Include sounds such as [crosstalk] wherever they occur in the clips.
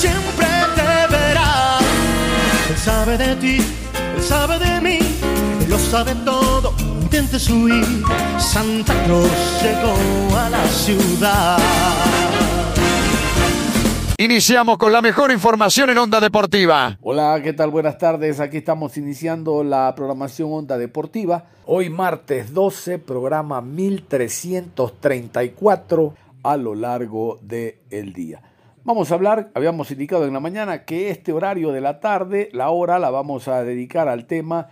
siempre te verá. Él sabe de ti, él sabe de mí, él lo sabe todo. Intentes huir, Santa Claus llegó a la ciudad. Iniciamos con la mejor información en Onda Deportiva. Hola, ¿qué tal? Buenas tardes. Aquí estamos iniciando la programación Onda Deportiva. Hoy martes 12, programa 1334 a lo largo del día. Vamos a hablar, habíamos indicado en la mañana que este horario de la tarde, la hora la vamos a dedicar al tema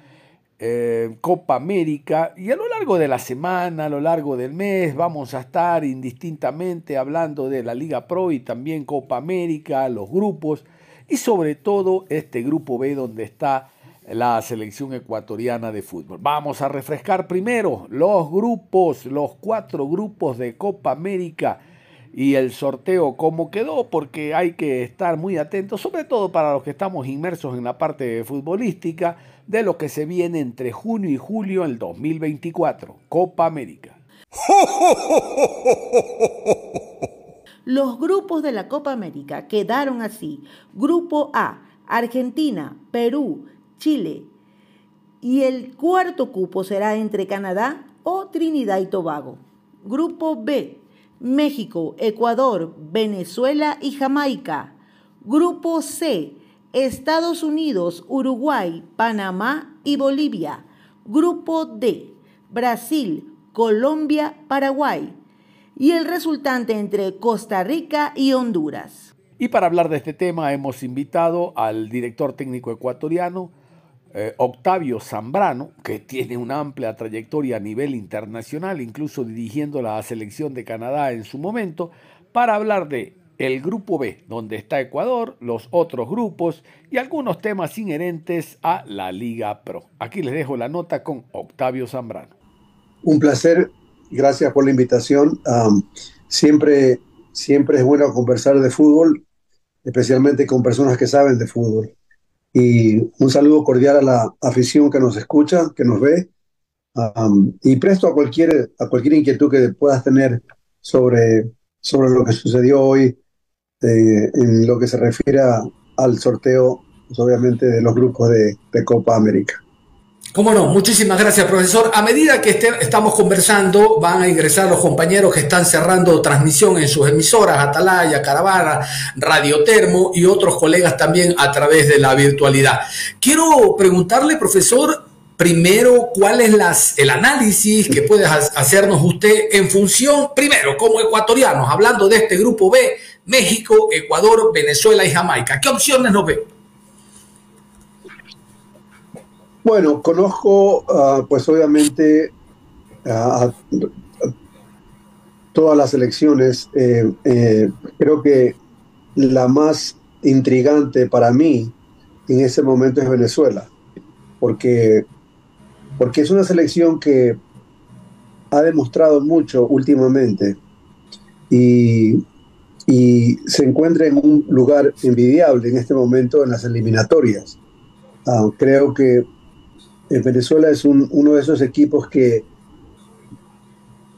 eh, Copa América y a lo largo de la semana, a lo largo del mes, vamos a estar indistintamente hablando de la Liga Pro y también Copa América, los grupos y sobre todo este grupo B donde está la selección ecuatoriana de fútbol. Vamos a refrescar primero los grupos, los cuatro grupos de Copa América y el sorteo cómo quedó, porque hay que estar muy atentos, sobre todo para los que estamos inmersos en la parte futbolística, de lo que se viene entre junio y julio del 2024, Copa América. Los grupos de la Copa América quedaron así. Grupo A, Argentina, Perú, Chile. Y el cuarto cupo será entre Canadá o Trinidad y Tobago. Grupo B, México, Ecuador, Venezuela y Jamaica. Grupo C, Estados Unidos, Uruguay, Panamá y Bolivia. Grupo D, Brasil, Colombia, Paraguay. Y el resultante entre Costa Rica y Honduras. Y para hablar de este tema hemos invitado al director técnico ecuatoriano, eh, Octavio Zambrano, que tiene una amplia trayectoria a nivel internacional, incluso dirigiendo la selección de Canadá en su momento, para hablar de el grupo B, donde está Ecuador, los otros grupos y algunos temas inherentes a la Liga Pro. Aquí les dejo la nota con Octavio Zambrano. Un placer, gracias por la invitación. Siempre, siempre es bueno conversar de fútbol, especialmente con personas que saben de fútbol. Y un saludo cordial a la afición que nos escucha, que nos ve, y presto a cualquier, a cualquier inquietud que puedas tener sobre, sobre lo que sucedió hoy eh, en lo que se refiere al sorteo, pues, obviamente, de los grupos de Copa América. Cómo no, muchísimas gracias, profesor. A medida que este, estamos conversando, van a ingresar los compañeros que están cerrando transmisión en sus emisoras, Atalaya, Caravana, Radio Termo y otros colegas también a través de la virtualidad. Quiero preguntarle, profesor, primero, cuál es el análisis que puede hacernos usted en función, primero, como ecuatorianos, hablando de este grupo B, México, Ecuador, Venezuela y Jamaica. ¿Qué opciones nos ve? Bueno, conozco, uh, pues obviamente, todas las elecciones. Eh, eh, creo que la más intrigante para mí en ese momento es Venezuela, porque, porque es una selección que ha demostrado mucho últimamente y, y se encuentra en un lugar envidiable en este momento en las eliminatorias. Uh, creo que Venezuela es un, uno de esos equipos que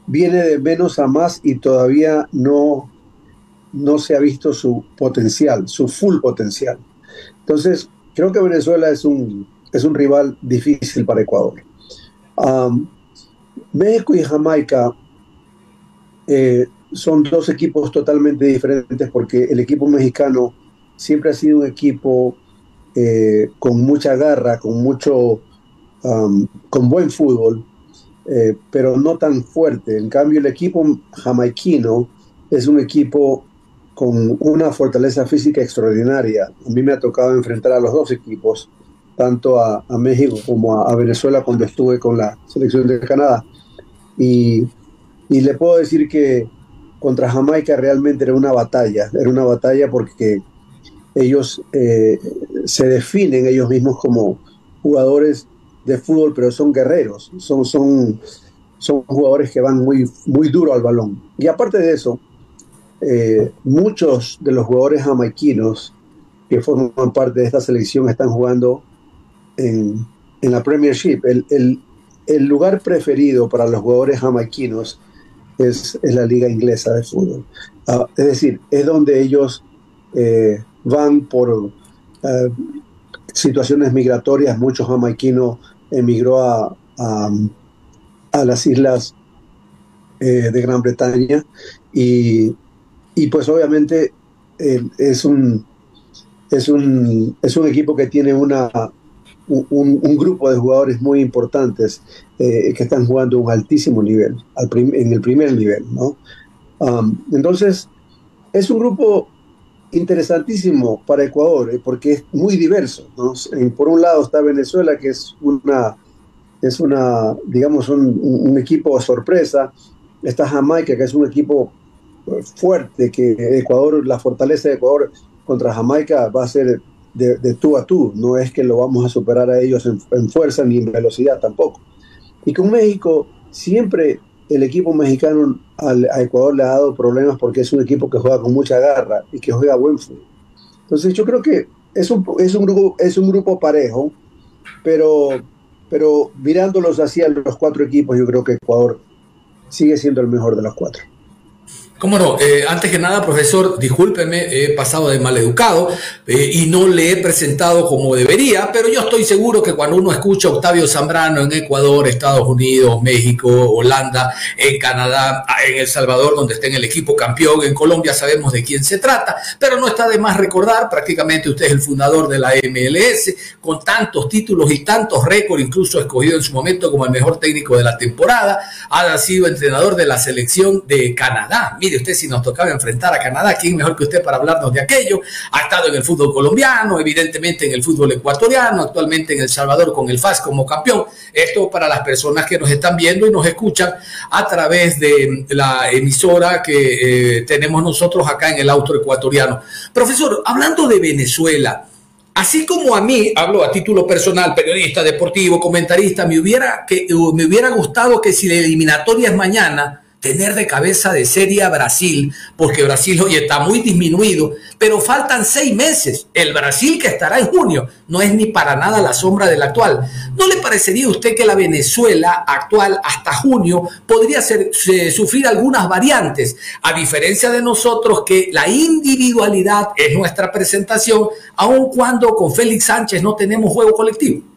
viene de menos a más y todavía no, no se ha visto su potencial, su full potencial. Entonces, creo que Venezuela es un, es un rival difícil para Ecuador. México y Jamaica, eh, son dos equipos totalmente diferentes porque el equipo mexicano siempre ha sido un equipo eh, con mucha garra, con mucho, um, con buen fútbol, eh, pero no tan fuerte. En cambio, el equipo jamaiquino es un equipo con una fortaleza física extraordinaria. A mí me ha tocado enfrentar a los dos equipos, tanto a, México como a, Venezuela cuando estuve con la selección de Canadá. Y, y, le puedo decir que contra Jamaica realmente era una batalla, era una batalla porque ellos eh, se definen ellos mismos como jugadores de fútbol, pero son guerreros, son, son, son jugadores que van muy, muy duro al balón. Y aparte de eso, eh, muchos de los jugadores jamaiquinos que forman parte de esta selección están jugando en, en la Premiership. El, el, el, lugar preferido para los jugadores jamaiquinos es, es la liga inglesa de fútbol. Ah, es decir, es donde ellos eh, van por eh, situaciones migratorias. Muchos jamaiquinos emigró a, a, las islas de Gran Bretaña y y pues obviamente eh, es, un, es, un, es un equipo que tiene una, un, grupo de jugadores muy importantes eh, que están jugando un altísimo nivel, en el primer nivel. ¿no? Um, entonces, es un grupo interesantísimo para Ecuador, eh, porque es muy diverso. por un lado está Venezuela, que es una, es una digamos, un, un equipo sorpresa. Está Jamaica, que es un equipo fuerte que Ecuador, la fortaleza de Ecuador contra Jamaica va a ser de, tú a tú, no es que lo vamos a superar a ellos en, fuerza ni en velocidad tampoco. Y con México siempre el equipo mexicano al, a Ecuador le ha dado problemas porque es un equipo que juega con mucha garra y que juega buen fútbol. Entonces yo creo que es un, es un, grupo, es un grupo parejo, pero, pero mirándolos hacia los cuatro equipos, yo creo que Ecuador sigue siendo el mejor de los cuatro. Cómo no, eh, antes que nada, profesor, discúlpeme, he pasado de maleducado eh, y no le he presentado como debería, pero yo estoy seguro que cuando uno escucha a Octavio Zambrano en Ecuador, Estados Unidos, México, Holanda, en Canadá, en El Salvador, donde está en el equipo campeón, en Colombia sabemos de quién se trata, pero no está de más recordar, prácticamente usted es el fundador de la MLS, con tantos títulos y tantos récords, incluso escogido en su momento como el mejor técnico de la temporada, ha sido entrenador de la selección de Canadá usted si nos tocaba enfrentar a Canadá, ¿quién mejor que usted para hablarnos de aquello? Ha estado en el fútbol colombiano, evidentemente en el fútbol ecuatoriano, actualmente en El Salvador con el FAS como campeón. Esto para las personas que nos están viendo y nos escuchan a través de la emisora que eh, tenemos nosotros acá en el auto ecuatoriano. Profesor, hablando de Venezuela, Así como a mí, hablo a título personal, periodista, deportivo, comentarista, me hubiera, que, me hubiera gustado que si la eliminatoria es mañana, tener de cabeza de serie a Brasil, porque Brasil hoy está muy disminuido, pero faltan seis meses. El Brasil que estará en junio no es ni para nada la sombra del actual. ¿No le parecería a usted que la Venezuela actual hasta junio podría ser, sufrir algunas variantes, a diferencia de nosotros que la individualidad es nuestra presentación, aun cuando con Félix Sánchez no tenemos juego colectivo?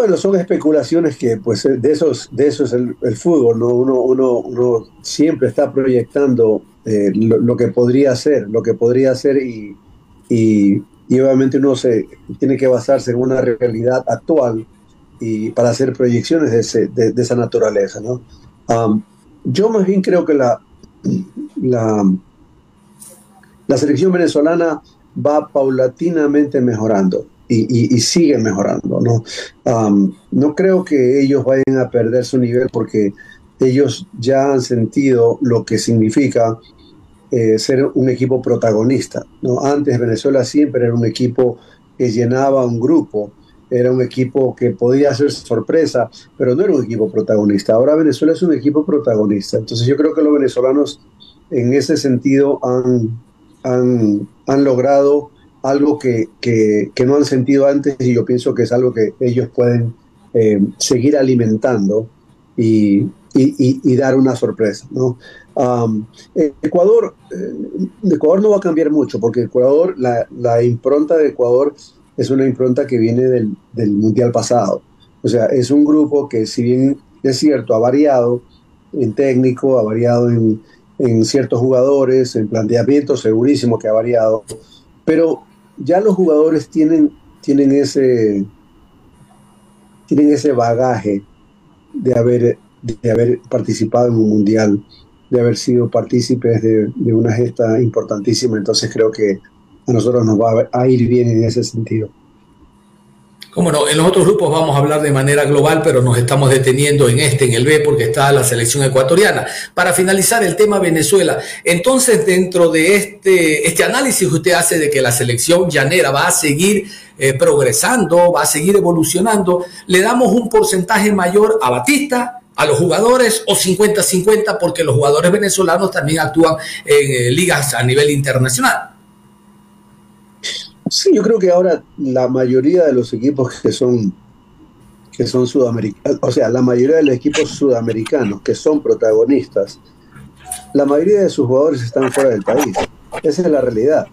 Bueno, son especulaciones que, pues, de esos, de eso es el, fútbol, ¿no? Uno, uno, uno siempre está proyectando eh, lo, que podría ser, lo que podría ser y, y, obviamente uno se tiene que basarse en una realidad actual y para hacer proyecciones de, ese, de, esa naturaleza, ¿no? yo más bien creo que la, la, la selección venezolana va paulatinamente mejorando y, siguen mejorando. ¿no? no creo que ellos vayan a perder su nivel porque ellos ya han sentido lo que significa eh, ser un equipo protagonista. ¿no? Antes Venezuela siempre era un equipo que llenaba un grupo, era un equipo que podía ser sorpresa, pero no era un equipo protagonista. Ahora Venezuela es un equipo protagonista. Entonces yo creo que los venezolanos en ese sentido han, han, han logrado algo que, no han sentido antes y yo pienso que es algo que ellos pueden eh, seguir alimentando y, dar una sorpresa. ¿no? Ecuador, eh, Ecuador no va a cambiar mucho porque Ecuador, la, impronta de Ecuador es una impronta que viene del, del, Mundial pasado. O sea, es un grupo que si bien es cierto, ha variado, en técnico, ha variado en, en ciertos jugadores, en planteamiento, segurísimo que ha variado, pero ya los jugadores tienen, tienen, ese, tienen ese bagaje de haber, de haber participado en un mundial, de haber sido partícipes de, de una gesta importantísima, entonces creo que a nosotros nos va a ir bien en ese sentido. Como no, en los otros grupos vamos a hablar de manera global, pero nos estamos deteniendo en este, en el B, porque está la selección ecuatoriana. Para finalizar el tema Venezuela, entonces dentro de este, este análisis que usted hace de que la selección llanera va a seguir eh, progresando, va a seguir evolucionando, le damos un porcentaje mayor a Batista, a los jugadores o 50-50 porque los jugadores venezolanos también actúan en eh, ligas a nivel internacional. Sí, yo creo que ahora la mayoría de los equipos que son que son sudamericanos, o sea, la mayoría de los equipos sudamericanos que son protagonistas, la mayoría de sus jugadores están fuera del país. Esa es la realidad.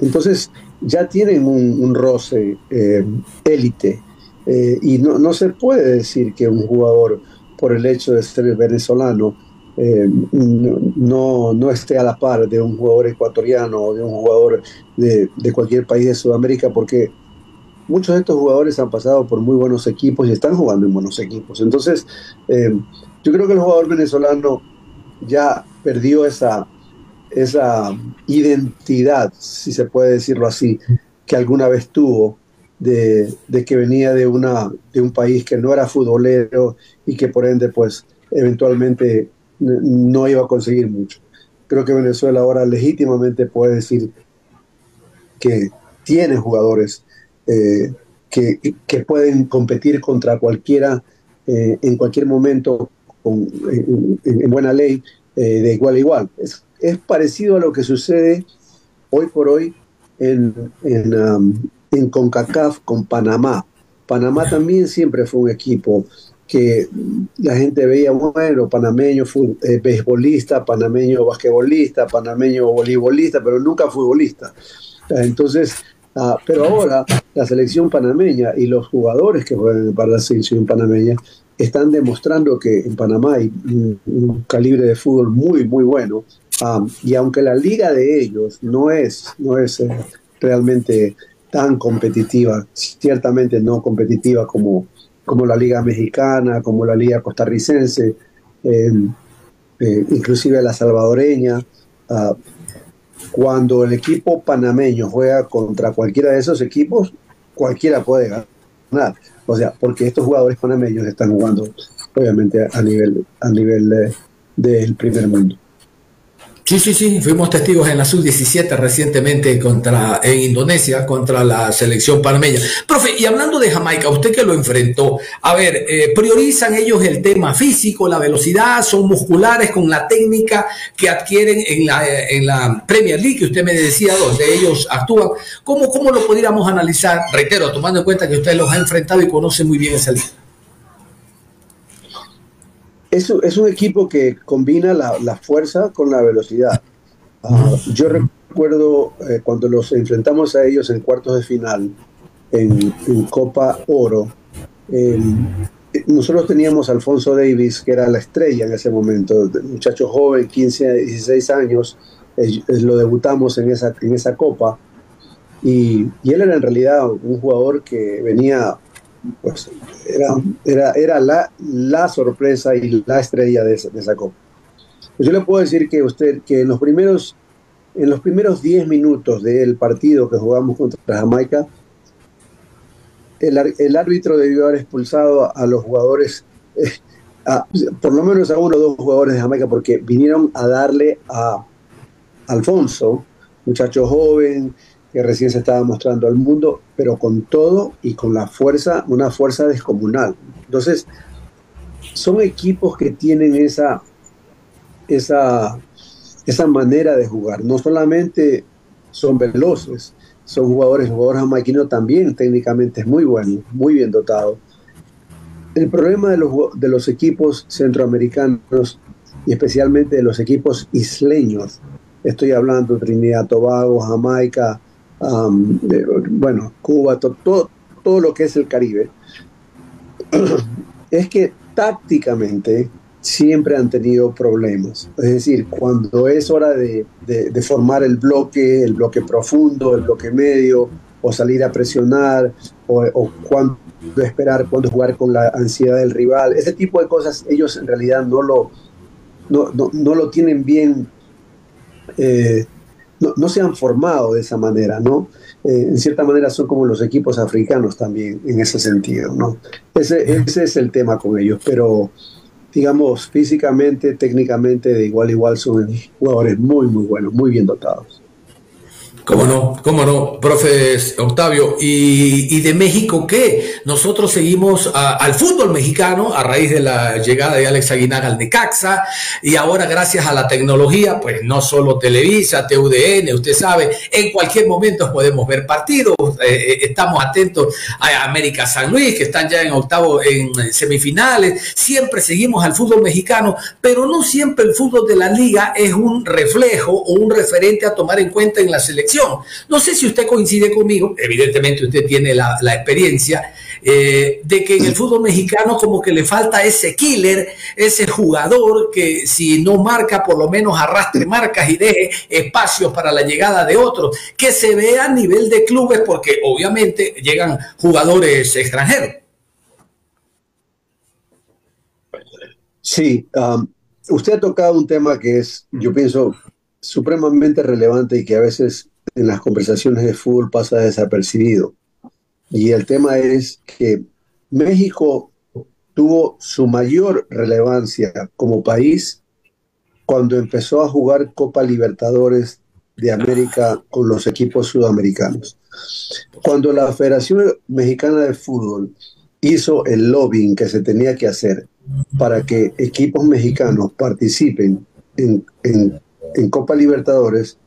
entonces, ya tienen un, roce eh, élite eh, y no, no se puede decir que un jugador, por el hecho de ser venezolano, eh, no, no esté a la par de un jugador ecuatoriano o de un jugador de, de, cualquier país de Sudamérica, porque muchos de estos jugadores han pasado por muy buenos equipos y están jugando en buenos equipos. Entonces, eh, yo creo que el jugador venezolano ya perdió esa, esa identidad, si se puede decirlo así, que alguna vez tuvo. De, de que venía de, una, de un país que no era futbolero y que por ende pues eventualmente no iba a conseguir mucho. Creo que Venezuela ahora legítimamente puede decir que tiene jugadores eh, que, que, pueden competir contra cualquiera eh, en cualquier momento con, en, buena ley eh, de igual a igual. Es, es, parecido a lo que sucede hoy por hoy en, en, um, en CONCACAF con Panamá. Panamá también siempre fue un equipo que la gente veía, bueno, panameño eh, beisbolista, panameño basquetbolista, panameño voleibolista, pero nunca futbolista. Entonces, ah, pero ahora la selección panameña y los jugadores que juegan para la selección panameña están demostrando que en Panamá hay un, calibre de fútbol muy, muy bueno. Ah, y aunque la liga de ellos no es, no es eh, realmente tan competitiva, ciertamente no competitiva como como la Liga Mexicana, como la Liga Costarricense, em, eh, inclusive la salvadoreña. Ah, cuando el equipo panameño juega contra cualquiera de esos equipos, cualquiera puede ganar. O sea, porque estos jugadores panameños están jugando, obviamente, a nivel, a nivel del primer mundo. Sí, sí, sí, fuimos testigos en la sub-17 recientemente contra, en Indonesia contra la selección panameña. Profe, y hablando de Jamaica, usted que lo enfrentó, a ver, eh, priorizan ellos el tema físico, la velocidad, son musculares con la técnica que adquieren en la, en la Premier League, que usted me decía, donde ellos actúan. ¿Cómo, ¿Cómo lo podríamos analizar? Reitero, tomando en cuenta que usted los ha enfrentado y conoce muy bien esa liga es, es un equipo que combina la, la fuerza con la velocidad. Uh, yo recuerdo eh, cuando los enfrentamos a ellos en cuartos de final, en, en Copa Oro, eh, nosotros teníamos a Alfonso Davis, que era la estrella en ese momento, muchacho joven, 15, 16 años, eh, lo debutamos en esa, en esa copa, y, y, él era en realidad un jugador que venía pues era, era, era la, la sorpresa y la estrella de esa, de esa copa. Pues yo le puedo decir que usted que en los primeros en los primeros 10 minutos del partido que jugamos contra Jamaica, el, el árbitro debió haber expulsado a los jugadores, eh, por lo menos a uno o dos jugadores de Jamaica, porque vinieron a darle a Alfonso, muchacho joven, que recién se estaba mostrando al mundo, pero con todo y con la fuerza, una fuerza descomunal. Entonces, son equipos que tienen esa, esa, esa manera de jugar. No solamente son veloces, son jugadores, jugadores jamaiquinos también técnicamente es muy bueno, muy bien dotado. El problema de los, de los equipos centroamericanos y especialmente de los equipos isleños, estoy hablando Trinidad, Tobago, Jamaica, bueno, Cuba, todo, todo lo que es el Caribe, [clears throat] es que tácticamente siempre han tenido problemas. Es decir, cuando es hora de, de, formar el bloque, el bloque profundo, el bloque medio, o salir a presionar, o, o cuando esperar, cuando jugar con la ansiedad del rival, ese tipo de cosas ellos en realidad no lo, no, no, no lo tienen bien, eh, no, se han formado de esa manera, ¿no? Eh, en cierta manera son como los equipos africanos también en ese sentido, ¿no? Ese, ese es el tema con ellos, pero digamos, físicamente, técnicamente, de igual a igual son jugadores muy, muy buenos, muy bien dotados. Cómo no, cómo no, profe Octavio. ¿Y, de México qué? Nosotros seguimos al fútbol mexicano a raíz de la llegada de Alex Aguinar al Necaxa y ahora gracias a la tecnología, pues no solo Televisa, TUDN, usted sabe, en cualquier momento podemos ver partidos. Eh, eh, estamos atentos a América San Luis, que están ya en octavo, en semifinales. Siempre seguimos al fútbol mexicano, pero no siempre el fútbol de la liga es un reflejo o un referente a tomar en cuenta en la selección no sé si usted coincide conmigo, evidentemente usted tiene la, experiencia, eh, de que en el fútbol mexicano como que le falta ese killer, ese jugador que si no marca, por lo menos arrastre marcas y deje espacios para la llegada de otros, que se vea a nivel de clubes, porque obviamente llegan jugadores extranjeros. Sí, um, usted ha tocado un tema que es, yo pienso, supremamente relevante y que a veces en las conversaciones de fútbol pasa desapercibido. Y el tema es que México tuvo su mayor relevancia como país cuando empezó a jugar Copa Libertadores de América con los equipos sudamericanos. Cuando la Federación Mexicana de Fútbol hizo el lobbying que se tenía que hacer para que equipos mexicanos participen en, en Copa Libertadores,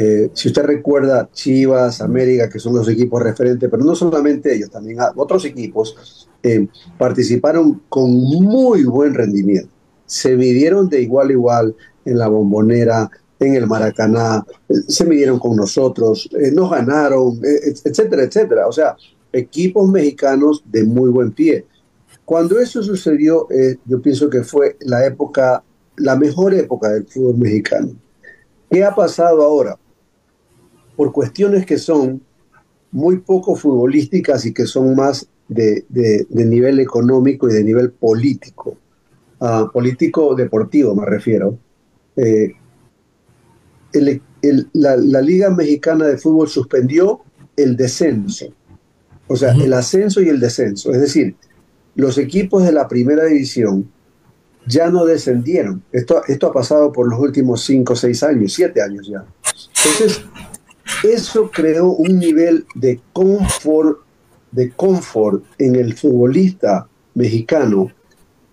eh, si usted recuerda, Chivas, América, que son los equipos referentes, pero no solamente ellos, también otros equipos eh, participaron con muy buen rendimiento. Se midieron de igual a igual en la bombonera, en el Maracaná, eh, se midieron con nosotros, nos ganaron, etcétera, etcétera. O sea, equipos mexicanos de muy buen pie. Cuando eso sucedió, yo pienso que fue la época, la mejor época del fútbol mexicano. ¿Qué ha pasado ahora? Por cuestiones que son muy poco futbolísticas y que son más de, nivel económico y de nivel político, uh, político deportivo me refiero. Eh, la, Liga Mexicana de Fútbol suspendió el descenso, o sea, el ascenso y el descenso, es decir, los equipos de la primera división ya no descendieron. Esto, esto ha pasado por los últimos cinco, seis años, siete años ya. Entonces, eso creó un nivel de confort, de confort en el futbolista mexicano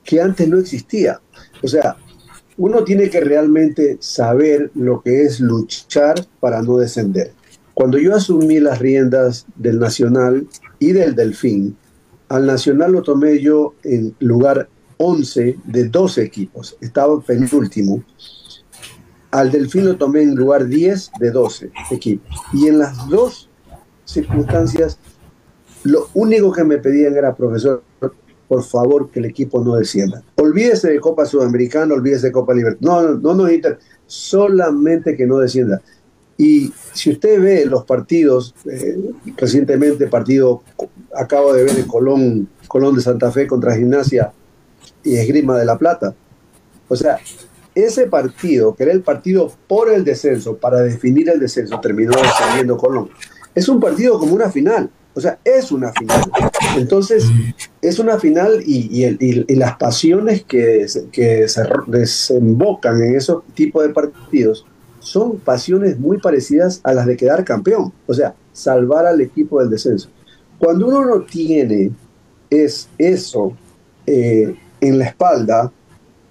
que antes no existía. O sea, uno tiene que realmente saber lo que es luchar para no descender. Cuando yo asumí las riendas del Nacional y del Delfín, al Nacional lo tomé yo en lugar 11 de 12 equipos, estaba penúltimo al Delfín lo tomé en lugar 10 de 12 equipos. Y en las dos circunstancias, lo único que me pedían era, profesor, por favor, que el equipo no descienda. Olvídese de Copa Sudamericana, olvídese de Copa Libertad. No, no, no, no, solamente que no descienda. Y si usted ve los partidos, eh, recientemente partido, acabo de ver el Colón, Colón de Santa Fe contra Gimnasia y Esgrima de la Plata. O sea, ese partido, que era el partido por el descenso, para definir el descenso, terminó saliendo Colón. Es un partido como una final, o sea, es una final. Entonces, es una final y, las pasiones que, que se desembocan en esos tipos de partidos son pasiones muy parecidas a las de quedar campeón, o sea, salvar al equipo del descenso. Cuando uno no tiene es eso eh, en la espalda,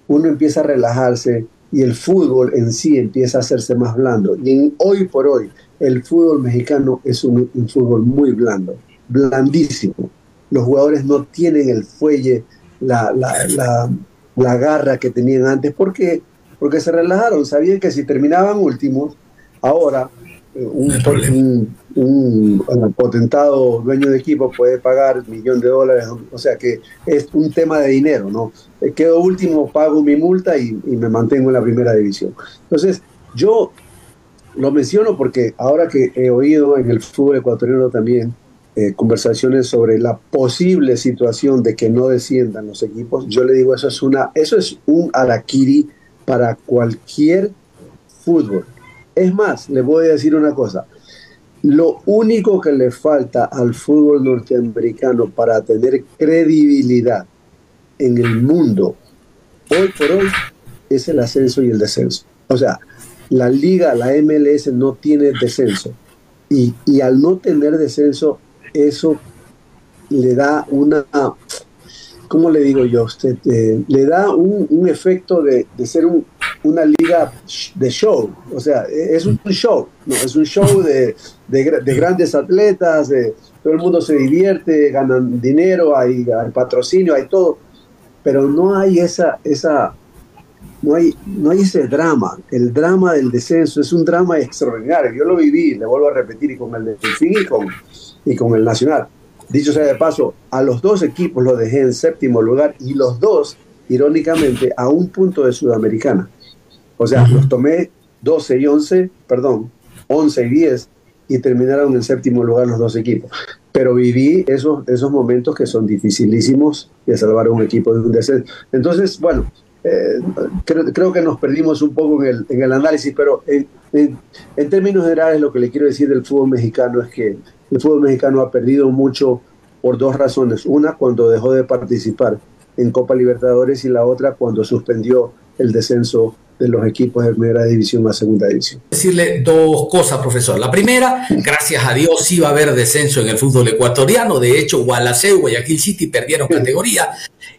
uno empieza a relajarse y el fútbol en sí empieza a hacerse más blando. Y hoy por hoy, el fútbol mexicano es un, fútbol muy blando, blandísimo. Los jugadores no tienen el fuelle, la, la, garra que tenían antes. ¿Por qué? Porque se relajaron, sabían que si terminaban últimos, ahora eh, un, un, potentado dueño de equipo puede pagar millón de dólares, o sea que es un tema de dinero, ¿no? Eh, quedo último, pago mi multa y, me mantengo en la primera división. Entonces, yo lo menciono porque ahora que he oído en el fútbol ecuatoriano también eh, conversaciones sobre la posible situación de que no desciendan los equipos, yo le digo eso es una, eso es un araquiri para cualquier fútbol. Es más, le voy a decir una cosa. Lo único que le falta al fútbol norteamericano para tener credibilidad en el mundo hoy por hoy es el ascenso y el descenso. O sea, la liga, la MLS no tiene descenso. Y, y al no tener descenso, eso le da una, ¿cómo le digo yo? Usted, eh, le da un, efecto de, ser una liga de show. O sea, e, es un show, ¿no? Es un show de, grandes atletas, todo el mundo se divierte, ganan dinero, hay, hay, patrocinio, hay todo. Pero no hay esa, esa, no hay, no hay ese drama. El drama del descenso es un drama extraordinario. Yo lo viví, le vuelvo a repetir, y con el Delfín y con, y con el Nacional. Dicho sea de paso, a los dos equipos los dejé en séptimo lugar y los dos, irónicamente, a un punto de Sudamericana. O sea, los tomé 12 y 11, perdón, 11 y 10 y terminaron en séptimo lugar los dos equipos. Pero viví esos, esos momentos que son dificilísimos de salvar a un equipo de un descenso. Entonces, bueno, eh, creo, que nos perdimos un poco en el, análisis, pero en, en, términos generales lo que le quiero decir del fútbol mexicano es que el fútbol mexicano ha perdido mucho por dos razones. Una, cuando dejó de participar en Copa Libertadores y la otra, cuando suspendió el descenso de los equipos de primera división a segunda división. Decirle dos cosas, profesor. La primera, gracias a Dios sí va a haber descenso en el fútbol ecuatoriano. De hecho, Gualaceo y Guayaquil City perdieron categoría.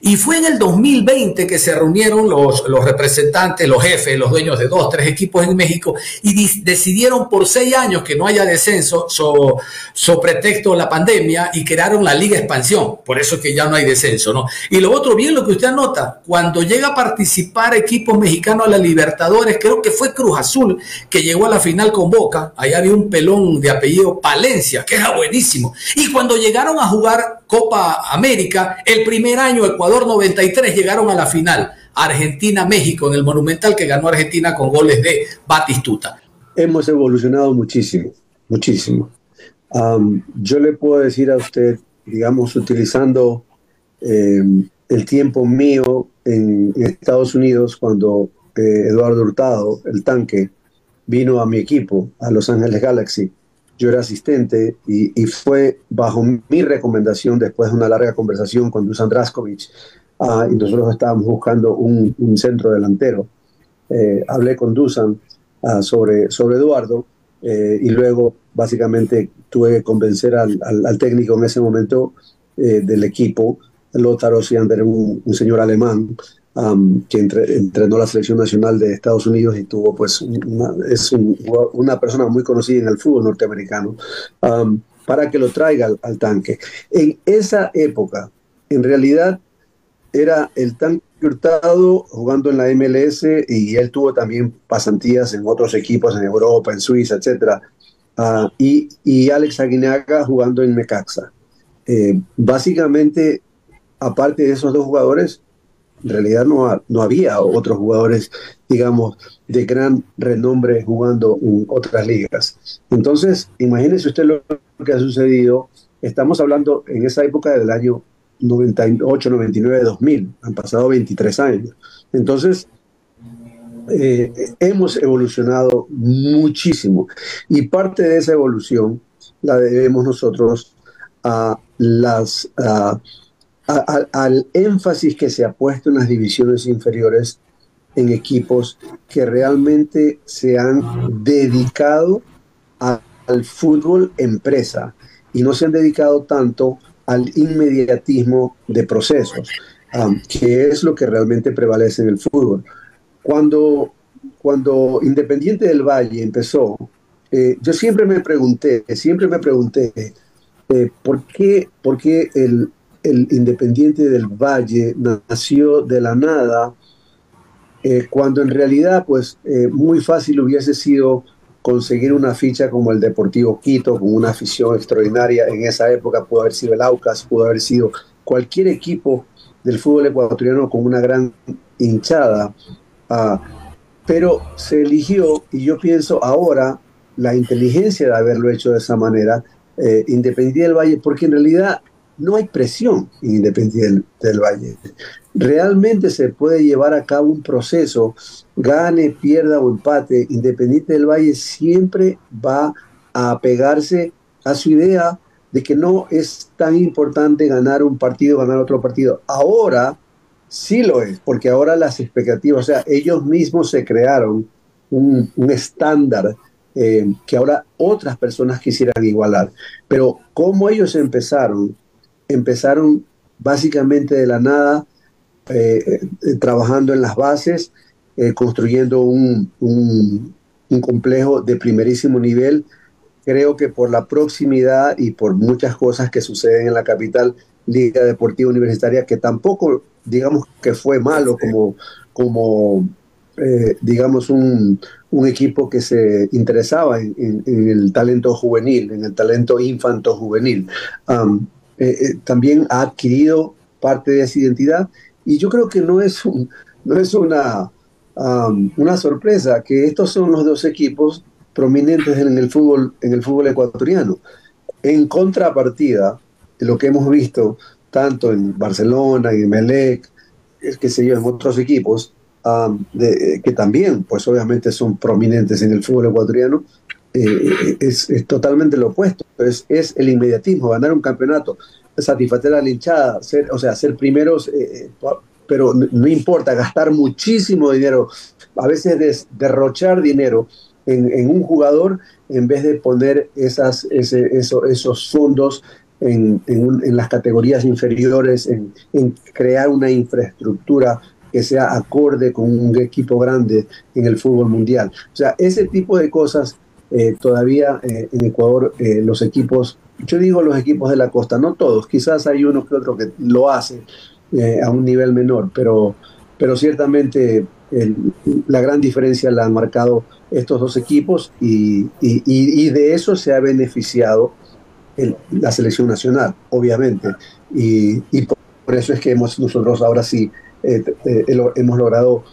Y fue en el 2020 que se reunieron los, los representantes, los jefes, los dueños de dos, tres equipos en México y decidieron por seis años que no haya descenso so, so, pretexto de la pandemia y crearon la Liga Expansión. Por eso es que ya no hay descenso, ¿no? Y lo otro, bien lo que usted anota, cuando llega a participar equipos mexicanos a la Libertadores, creo que fue Cruz Azul que llegó a la final con Boca, allá había un pelón de apellido Palencia, que era buenísimo. Y cuando llegaron a jugar Copa América, el primer año Ecuador 93 llegaron a la final. Argentina-México en el Monumental que ganó Argentina con goles de Batistuta. Hemos evolucionado muchísimo, muchísimo. yo le puedo decir a usted, digamos, utilizando em, el tiempo mío en, Estados Unidos, cuando eh, Eduardo Hurtado, el tanque, vino a mi equipo, a Los Ángeles Galaxy, yo era asistente y, fue bajo mi recomendación, después de una larga conversación con Dusan Draskovic, ah, y nosotros estábamos buscando un, centro delantero. Eh, hablé con Dusan ah, sobre, Eduardo eh, y luego básicamente tuve que convencer al, técnico en ese momento del equipo, Lothar Osiander, un, un señor alemán, que entrenó la selección nacional de Estados Unidos y tuvo pues una, es una persona muy conocida en el fútbol norteamericano, para que lo traiga al, tanque. En esa época, en realidad, era el tanque Hurtado jugando en la MLS y él tuvo también pasantías en otros equipos en Europa, en Suiza, etc. Ah, y, y, Alex Aguinaga jugando en Mecaxa. Eh, básicamente, aparte de esos dos jugadores, en realidad no, no había otros jugadores, digamos, de gran renombre jugando en otras ligas. Entonces, imagínese usted lo que ha sucedido. Estamos hablando en esa época del año 98, 99, 2000. Han pasado 23 años. Entonces, eh, hemos evolucionado muchísimo. Y parte de esa evolución la debemos nosotros a las al énfasis que se ha puesto en las divisiones inferiores en equipos que realmente se han dedicado al fútbol empresa y no se han dedicado tanto al inmediatismo de procesos, um, que es lo que realmente prevalece en el fútbol. Cuando, cuando Independiente del Valle empezó, eh, yo siempre me pregunté, siempre me pregunté, eh, ¿por, qué, ¿por qué el, el Independiente del Valle nació de la nada, eh, cuando en realidad pues eh, muy fácil hubiese sido conseguir una ficha como el Deportivo Quito, con una afición extraordinaria. En esa época pudo haber sido el Aucas, pudo haber sido cualquier equipo del fútbol ecuatoriano con una gran hinchada. Ah, pero se eligió, y yo pienso ahora, la inteligencia de haberlo hecho de esa manera, eh, Independiente del Valle, porque en realidad no hay presión en Independiente del, Valle. Realmente se puede llevar a cabo un proceso, gane, pierda o empate, Independiente del Valle siempre va a apegarse a su idea de que no es tan importante ganar un partido, ganar otro partido. Ahora sí lo es, porque ahora las expectativas, o sea, ellos mismos se crearon un, estándar eh, que ahora otras personas quisieran igualar. Pero como ellos empezaron, empezaron básicamente de la nada, eh, eh, trabajando en las bases, eh, construyendo un, un, complejo de primerísimo nivel. Creo que por la proximidad y por muchas cosas que suceden en la capital, Liga Deportiva Universitaria, que tampoco, digamos que fue malo como, como digamos, un, un, equipo que se interesaba en, el talento juvenil, en el talento infanto juvenil. Um, eh, eh, también ha adquirido parte de esa identidad y yo creo que no es, no es una, una sorpresa que estos son los dos equipos prominentes en el fútbol, en el fútbol ecuatoriano. En contrapartida, lo que hemos visto tanto en Barcelona en Melec, que sé yo, en otros equipos, de, que también, pues obviamente son prominentes en el fútbol ecuatoriano, eh, es, totalmente lo opuesto. Es, es el inmediatismo, ganar un campeonato, satisfacer a la hinchada, ser, o sea, ser primeros, eh, eh, pero no, importa, gastar muchísimo dinero, a veces derrochar dinero en, un jugador en vez de poner esas, esos fondos en, en, las categorías inferiores, en, crear una infraestructura que sea acorde con un equipo grande en el fútbol mundial. O sea, ese tipo de cosas eh, todavía eh, en Ecuador eh, los equipos, yo digo los equipos de la costa, no todos, quizás hay uno que otro que lo hace a un nivel menor, pero, pero ciertamente la gran diferencia la han marcado estos dos equipos y, y, de eso se ha beneficiado la selección nacional, obviamente. Y, por, eso es que hemos, nosotros ahora sí hemos logrado,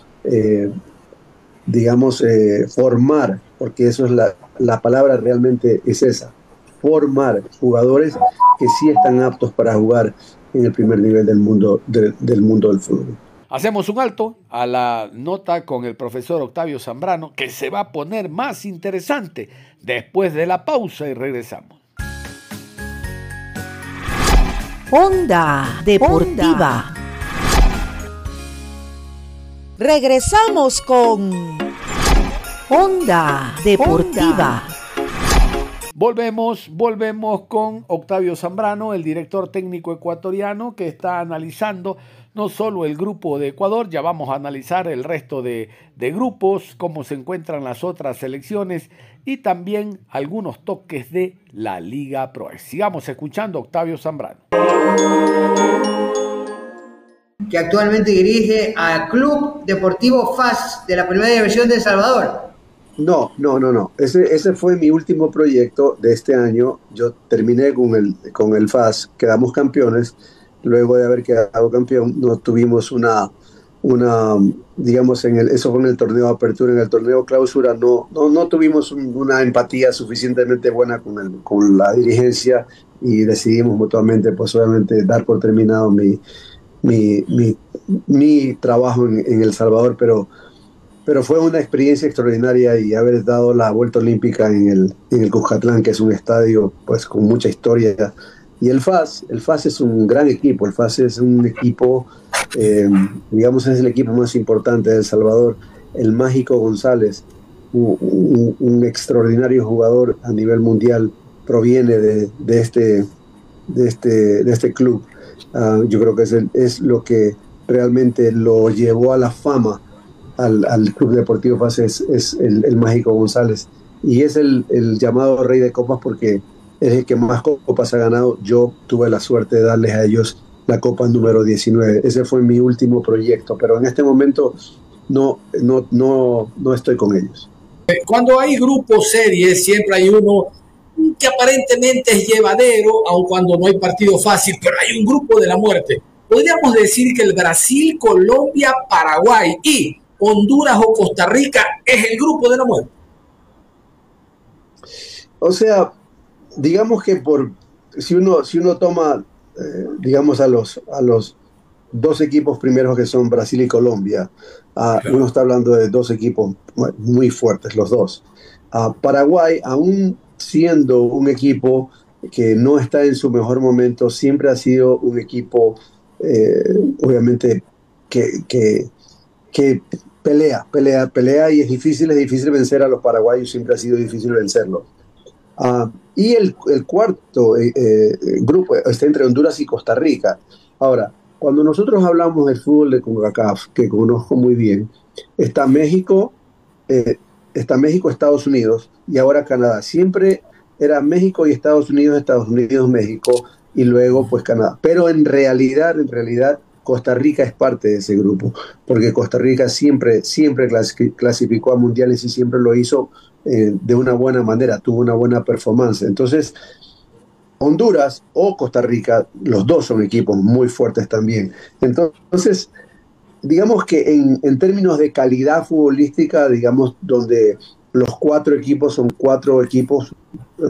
digamos, formar porque eso es la, la palabra realmente es esa, formar jugadores que sí están aptos para jugar en el primer nivel del mundo, del mundo del fútbol. Hacemos un alto a la nota con el profesor Octavio Zambrano, que se va a poner más interesante después de la pausa y regresamos. Onda Deportiva. Regresamos con Onda Deportiva. Volvemos, volvemos con Octavio Zambrano, el director técnico ecuatoriano, que está analizando no solo el grupo de Ecuador, ya vamos a analizar el resto de, grupos, cómo se encuentran las otras selecciones y también algunos toques de la Liga Pro. Sigamos escuchando Octavio Zambrano. Que actualmente dirige al Club Deportivo FAS de la Primera División de El Salvador. No, no, no, no. Ese, ese fue mi último proyecto de este año. Yo terminé con el, con el FAS, quedamos campeones. Luego de haber quedado campeón, no tuvimos una, una digamos, en el, eso fue en el torneo de apertura, en el torneo clausura, no, no, no tuvimos una empatía suficientemente buena con, el, con la dirigencia y decidimos mutuamente, pues obviamente, dar por terminado mi, mi, mi, trabajo en, en El Salvador, pero pero fue una experiencia extraordinaria y haber dado la vuelta olímpica en el, en el Cuscatlán, que es un estadio pues con mucha historia. Y el FAS, el FAS es un gran equipo, el FAS es un equipo, eh, digamos, es el equipo más importante de El Salvador. El Mágico González, un, extraordinario jugador a nivel mundial, proviene de, este, de, este, de este club. Ah, yo creo que es, es lo que realmente lo llevó a la fama al, Club Deportivo FAS es, el, Mágico González. Y es el, llamado Rey de Copas porque es el que más copas ha ganado. Yo tuve la suerte de darles a ellos la Copa número 19. Ese fue mi último proyecto, pero en este momento no, no, no, no estoy con ellos. Cuando hay grupos series, siempre hay uno que aparentemente es llevadero, aun cuando no hay partido fácil, pero hay un grupo de la muerte. Podríamos decir que el Brasil, Colombia, Paraguay y Honduras o Costa Rica es el grupo de la muerte. O sea, digamos que por si uno si uno toma eh, digamos a los a los dos equipos primeros que son Brasil y Colombia, ah, uno está hablando de dos equipos muy fuertes los dos. Ah, Paraguay, aún siendo un equipo que no está en su mejor momento, siempre ha sido un equipo, eh, obviamente, que, que, que, pelea, pelea, pelea y es difícil, es difícil vencer a los paraguayos, siempre ha sido difícil vencerlos. Ah, y el, cuarto eh, eh, grupo está entre Honduras y Costa Rica. Ahora, cuando nosotros hablamos del fútbol de CONCACAF, que conozco muy bien, está México, eh, está México, Estados Unidos y ahora Canadá. Siempre era México y Estados Unidos, Estados Unidos, México y luego pues Canadá. Pero en realidad, en realidad, Costa Rica es parte de ese grupo, porque Costa Rica siempre, siempre clasificó a mundiales y siempre lo hizo eh, de una buena manera, tuvo una buena performance. Entonces, Honduras o Costa Rica, los dos son equipos muy fuertes también. Entonces, digamos que en, en términos de calidad futbolística, digamos, donde los cuatro equipos son cuatro equipos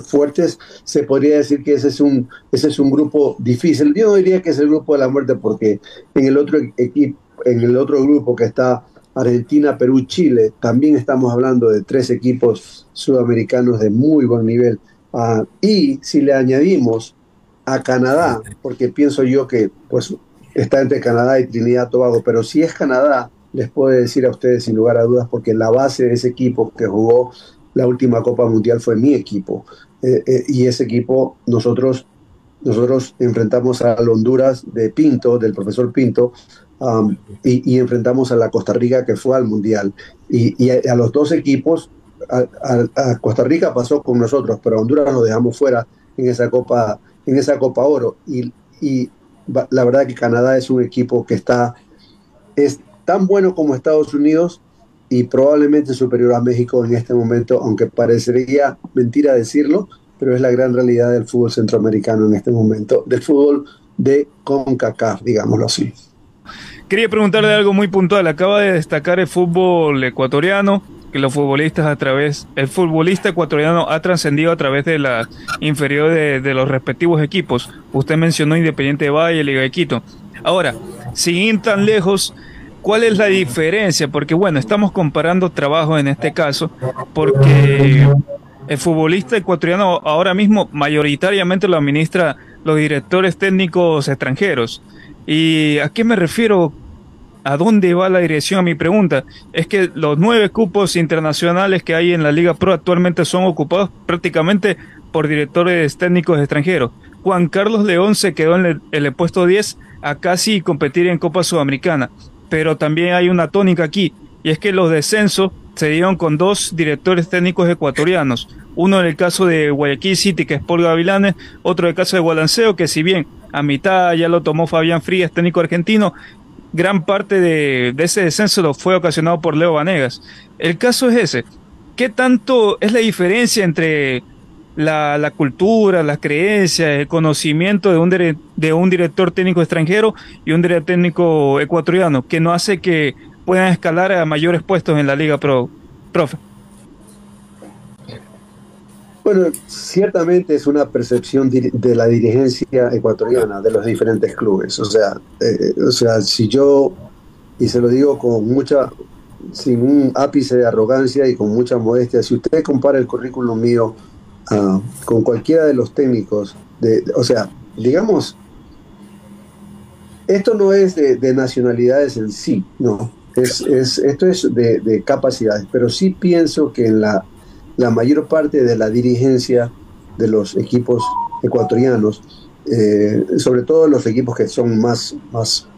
fuertes, se podría decir que ese es un, ese es un grupo difícil. Yo no diría que es el grupo de la muerte porque en el otro equipo, en el otro grupo que está Argentina, Perú, Chile, también estamos hablando de tres equipos sudamericanos de muy buen nivel. Ah, y si le añadimos a Canadá, porque pienso yo que pues está entre Canadá y Trinidad Tobago, pero si es Canadá, les puedo decir a ustedes sin lugar a dudas, porque la base de ese equipo que jugó la última Copa Mundial fue mi equipo. Eh, eh, y ese equipo, nosotros, nosotros enfrentamos a Honduras de Pinto, del profesor Pinto, um, y, enfrentamos a la Costa Rica que fue al Mundial. Y, a, los dos equipos, a, Costa Rica pasó con nosotros, pero a Honduras lo dejamos fuera en esa Copa, en esa Copa Oro. Y, la verdad que Canadá es un equipo que está, es tan bueno como Estados Unidos y probablemente superior a México en este momento, aunque parecería mentira decirlo, pero es la gran realidad del fútbol centroamericano en este momento, del fútbol de CONCACAF, digámoslo así. Quería preguntarle algo muy puntual. Acaba de destacar el fútbol ecuatoriano, que los futbolistas a través, el futbolista ecuatoriano ha trascendido a través de la inferior de, los respectivos equipos. Usted mencionó Independiente de Valle, Liga de Quito. Ahora, sin ir tan lejos, ¿Cuál es la diferencia? Porque bueno, estamos comparando trabajo en este caso, porque el futbolista ecuatoriano ahora mismo mayoritariamente lo administra los directores técnicos extranjeros. ¿Y a qué me refiero? ¿A dónde va la dirección a mi pregunta? Es que los nueve cupos internacionales que hay en la Liga Pro actualmente son ocupados prácticamente por directores técnicos extranjeros. Juan Carlos León se quedó en el, en el puesto 10 a casi competir en Copa Sudamericana pero también hay una tónica aquí, y es que los descensos se dieron con dos directores técnicos ecuatorianos, uno en el caso de Guayaquil City, que es Paul Gavilanes, otro en el caso de Gualanceo, que si bien a mitad ya lo tomó Fabián Frías, técnico argentino, gran parte de, de, ese descenso lo fue ocasionado por Leo Vanegas. El caso es ese. ¿Qué tanto es la diferencia entre la, cultura, las creencias, el conocimiento de un, de un director técnico extranjero y un director técnico ecuatoriano, que no hace que puedan escalar a mayores puestos en la Liga Pro, profe. Bueno, ciertamente es una percepción de la dirigencia ecuatoriana de los diferentes clubes. O sea, eh, o sea, si yo, y se lo digo con mucha, sin un ápice de arrogancia y con mucha modestia, si usted compara el currículum mío Ah, con cualquiera de los técnicos, de, o sea, digamos, esto no es de, nacionalidades en sí, no, es, es esto es de, capacidades, pero sí pienso que en la, la mayor parte de la dirigencia de los equipos ecuatorianos, eh, sobre todo los equipos que son más, más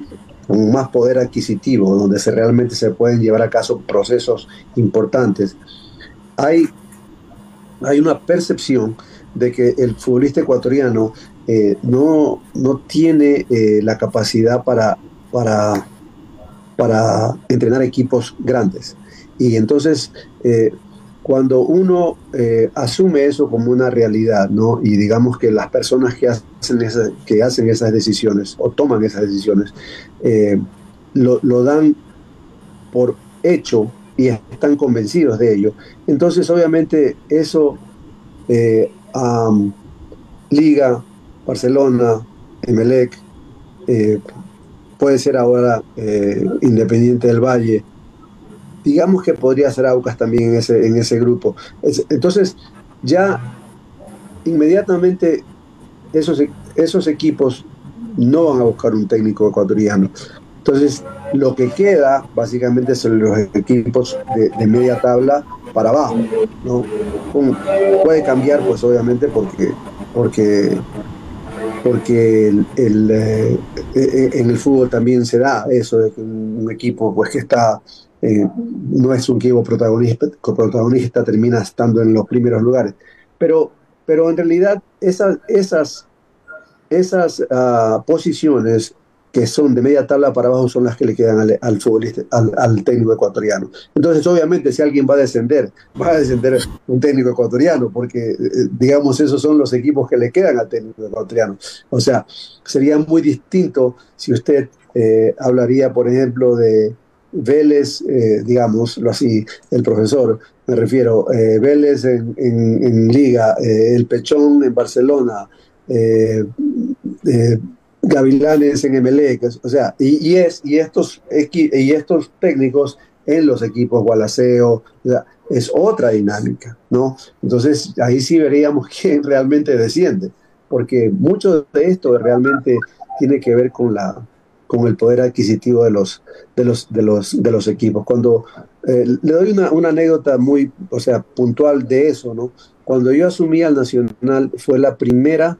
con más poder adquisitivo, donde se realmente se pueden llevar a cabo procesos importantes, hay hay una percepción de que el futbolista ecuatoriano eh, no, no tiene eh, la capacidad para, para, para entrenar equipos grandes. Y entonces, eh, cuando uno asume eso como una realidad, ¿no? Y digamos que las personas que hacen, esa- que hacen esas decisiones o toman esas decisiones lo, lo dan por hecho y están convencidos de ello. Entonces, obviamente, eso eh, Liga, Barcelona, Emelec, eh, puede ser ahora eh, Independiente del Valle, digamos que podría ser Aucas también en ese, en ese grupo. Es- entonces, ya inmediatamente esos, esos equipos no van a buscar un técnico ecuatoriano. Entonces, lo que queda básicamente son los equipos de, media tabla para abajo. ¿no? Puede cambiar, pues obviamente, porque, porque, porque el, el, eh, eh, en el fútbol también se da eso de que un, equipo pues, que está eh, no es un equipo protagonista, protagonista, termina estando en los primeros lugares. Pero, pero en realidad esas, esas, esas ah, posiciones que son de media tabla para abajo son las que le quedan al, al futbolista, al, técnico ecuatoriano. Entonces, obviamente, si alguien va a descender, va a descender un técnico ecuatoriano, porque, eh, digamos, esos son los equipos que le quedan al técnico ecuatoriano. O sea, sería muy distinto si usted eh, hablaría, por ejemplo, de Vélez, eh, digámoslo así, el profesor, me refiero, eh, Vélez en, Liga, el Pechón en Barcelona, eh, Gavilanes en Emelec, o sea, y, y es, y, estos, y estos técnicos en los equipos Gualaceo, es otra dinámica, ¿no? Entonces ahí sí veríamos [laughs] quién realmente desciende, porque mucho de esto realmente tiene que ver con la con el poder adquisitivo de los de los de los de los equipos. Cuando eh, le doy una, una anécdota muy, o sea, puntual de eso, ¿no? Cuando yo asumí al Nacional fue la primera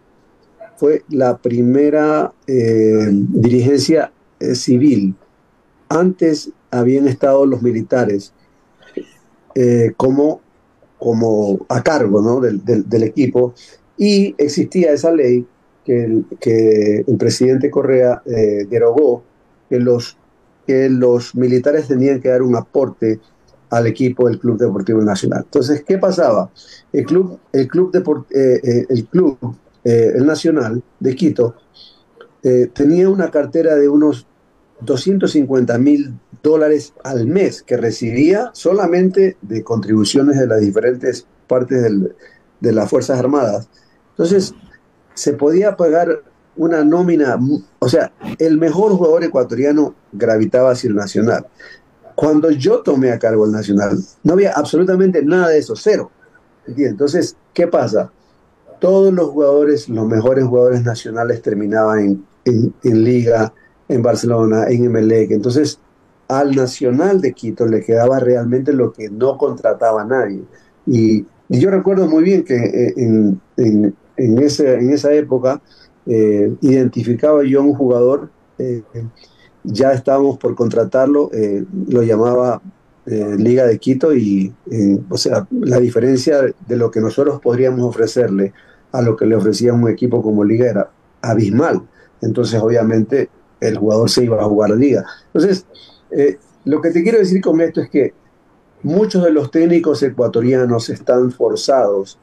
fue la primera eh, dirigencia eh, civil. Antes habían estado los militares eh, como, como a cargo ¿no? del, del- equipo y existía esa ley que el, que el presidente Correa derogó, que los, que los militares tenían que dar un aporte al equipo del Club Deportivo Nacional. Entonces, ¿qué pasaba? El club, el club, deport- el club eh, el Nacional de Quito, eh, tenía una cartera de unos 250 mil dólares al mes que recibía solamente de contribuciones de las diferentes partes del- de las Fuerzas Armadas. Entonces, se podía pagar una nómina, o sea, el mejor jugador ecuatoriano gravitaba hacia el Nacional. Cuando yo tomé a cargo el Nacional, no había absolutamente nada de eso, cero. ¿entiendes? Entonces, ¿qué pasa? Todos los jugadores, los mejores jugadores nacionales terminaban en, en- Liga, en Barcelona, en Emelec. Entonces, al Nacional de Quito le quedaba realmente lo que no contrataba nadie. Y, yo recuerdo muy bien que eh, en, en- en ese- en esa época eh, identificaba yo a un jugador, eh, ya estábamos por contratarlo, lo llamaba eh, Liga de Quito y, eh, o sea, la diferencia de lo que nosotros podríamos ofrecerle a lo que le ofrecía un equipo como Liga era abismal. Entonces, obviamente, el jugador se iba a jugar a Liga. Entonces, eh, lo que te quiero decir con esto es que muchos de los técnicos ecuatorianos están forzados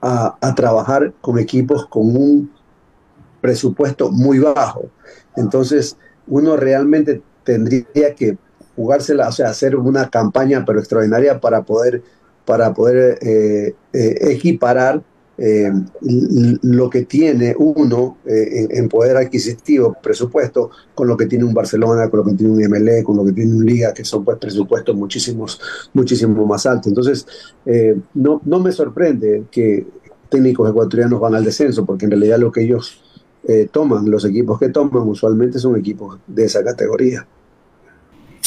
a, a trabajar con equipos con un presupuesto muy bajo. Entonces, uno realmente tendría que jugársela, o sea, hacer una campaña pero extraordinaria para poder, para poder eh, eh, equiparar eh, lo que tiene uno en, en poder adquisitivo, presupuesto, con lo que tiene un Barcelona, con lo que tiene un MLE, con lo que tiene un Liga, que son pues presupuestos muchísimos, muchísimo más altos. Entonces, no, no me sorprende que técnicos ecuatorianos van al descenso, porque en realidad lo que ellos toman, los equipos que toman, usualmente son equipos de esa categoría.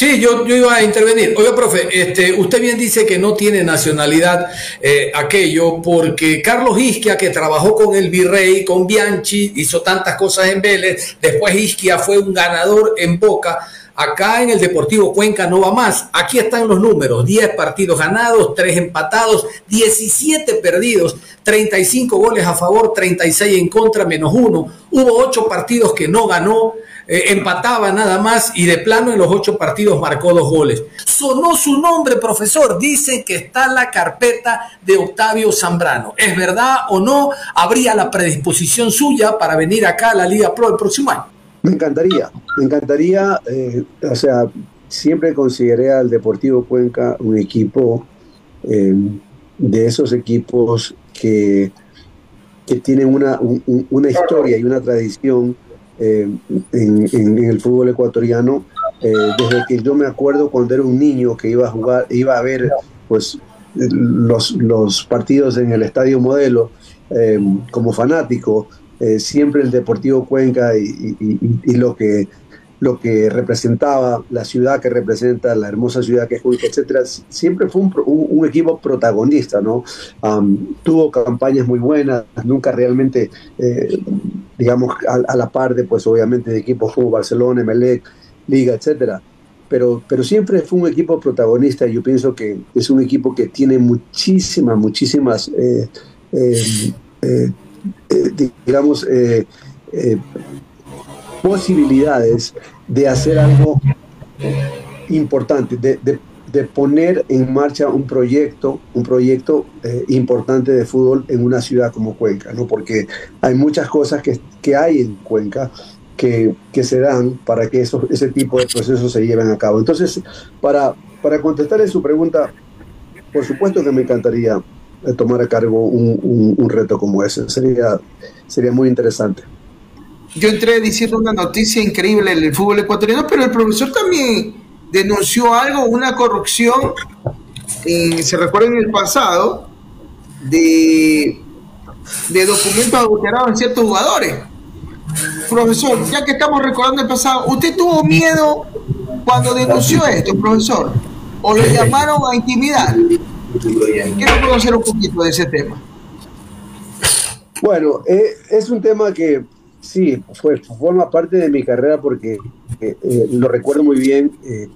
Sí, yo, yo iba a intervenir. Oiga, profe, este, usted bien dice que no tiene nacionalidad eh, aquello porque Carlos Isquia, que trabajó con el virrey, con Bianchi, hizo tantas cosas en Vélez, después Isquia fue un ganador en Boca, Acá en el Deportivo Cuenca no va más. Aquí están los números. 10 partidos ganados, 3 empatados, 17 perdidos, 35 goles a favor, 36 en contra, menos 1. Hubo 8 partidos que no ganó, eh, empataba nada más y de plano en los 8 partidos marcó 2 goles. Sonó su nombre, profesor. Dicen que está en la carpeta de Octavio Zambrano. ¿Es verdad o no? ¿Habría la predisposición suya para venir acá a la Liga Pro el próximo año? Me encantaría, me encantaría, eh, o sea, siempre consideré al Deportivo Cuenca un equipo eh, de esos equipos que, que tienen una, un- una historia y una tradición eh, en, el fútbol ecuatoriano. eh, desde que yo me acuerdo cuando era un niño que iba a jugar, iba a ver pues los, los partidos en el Estadio Modelo eh, como fanático, siempre el Deportivo Cuenca y- y lo que lo que representaba, la ciudad que representa, la hermosa ciudad que es etcétera, siempre fue un, un- equipo protagonista, ¿no? Tuvo campañas muy buenas, nunca realmente, eh, digamos, a, la par de, pues obviamente, de equipos como Barcelona, Emelec, Liga, etcétera. Pero, pero siempre fue un equipo protagonista y yo pienso que es un equipo que tiene muchísimas, muchísimas, eh, eh, digamos, posibilidades de hacer algo importante, de, de- poner en marcha un proyecto, un proyecto eh, importante de fútbol en una ciudad como Cuenca, ¿no? Porque hay muchas cosas que, que hay en Cuenca que, que se dan para que esos, ese tipo de procesos se lleven a cabo. Entonces, para, para contestarle su pregunta, por supuesto que me encantaría tomar a cargo un, un- un reto como ese. Sería, sería muy interesante. Yo entré diciendo una noticia increíble en el fútbol ecuatoriano, pero el profesor también denunció algo, una corrupción, eh, se recuerda en el pasado, de, de documentos adulterados en ciertos jugadores. Profesor, ya que estamos recordando el pasado, ¿usted tuvo miedo cuando denunció esto, profesor? ¿O lo [laughs] llamaron a intimidar? Quiero conocer un poquito de ese tema. Bueno, eh, es un tema que sí, fue, forma parte de mi carrera porque eh, eh, lo recuerdo muy bien. eh,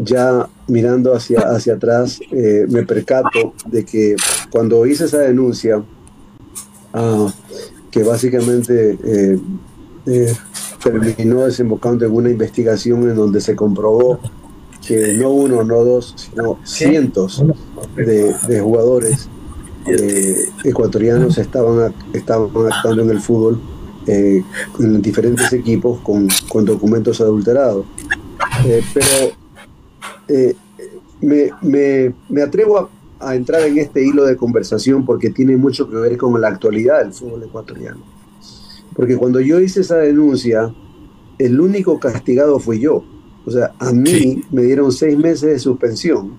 ya mirando hacia, hacia atrás, eh, me percato de que cuando hice esa denuncia, ah, que básicamente terminó desembocando en una investigación en donde se comprobó que no uno, no dos, sino cientos de, de jugadores ecuatorianos estaban, estaban actuando en el fútbol eh, en diferentes equipos con, con documentos adulterados. Eh, pero eh, me, me- me atrevo a, a entrar en este hilo de conversación porque tiene mucho que ver con la actualidad del fútbol ecuatoriano. Porque cuando yo hice esa denuncia, el único castigado fui yo. O sea, a mí me dieron seis meses de suspensión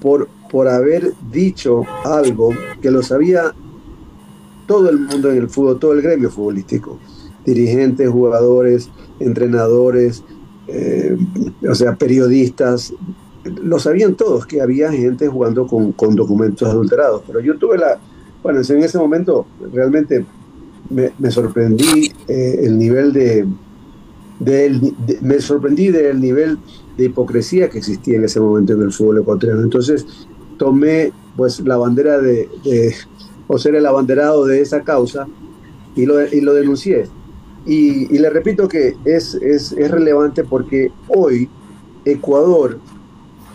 por, por haber dicho algo que lo sabía todo el mundo en el fútbol, todo el gremio futbolístico. Dirigentes, jugadores, entrenadores, eh, o sea, periodistas, lo sabían todos que había gente jugando con, con documentos adulterados. Pero yo tuve la, bueno, en ese momento realmente me, me sorprendí eh, el nivel de, de- me sorprendí del nivel de hipocresía que existía en ese momento en el fútbol ecuatoriano. Entonces tomé pues la bandera de, de- o ser el abanderado de esa causa y lo, y lo denuncié. Y, y le repito que es, es, es relevante porque hoy Ecuador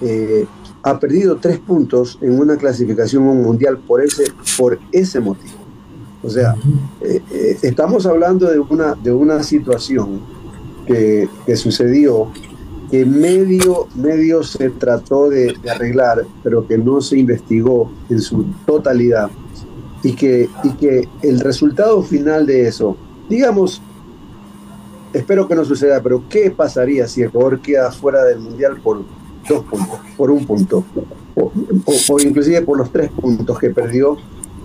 eh, ha perdido tres puntos en una clasificación mundial por ese, por ese motivo. O sea, eh, eh, estamos hablando de una, de una situación que, que sucedió que medio, medio se trató de arreglar, pero que no se investigó en su totalidad. Y que, y que el resultado final de eso, digamos, espero que no suceda, pero ¿qué pasaría si Ecuador queda fuera del Mundial por dos puntos, por un punto, o, o- inclusive por los tres puntos que perdió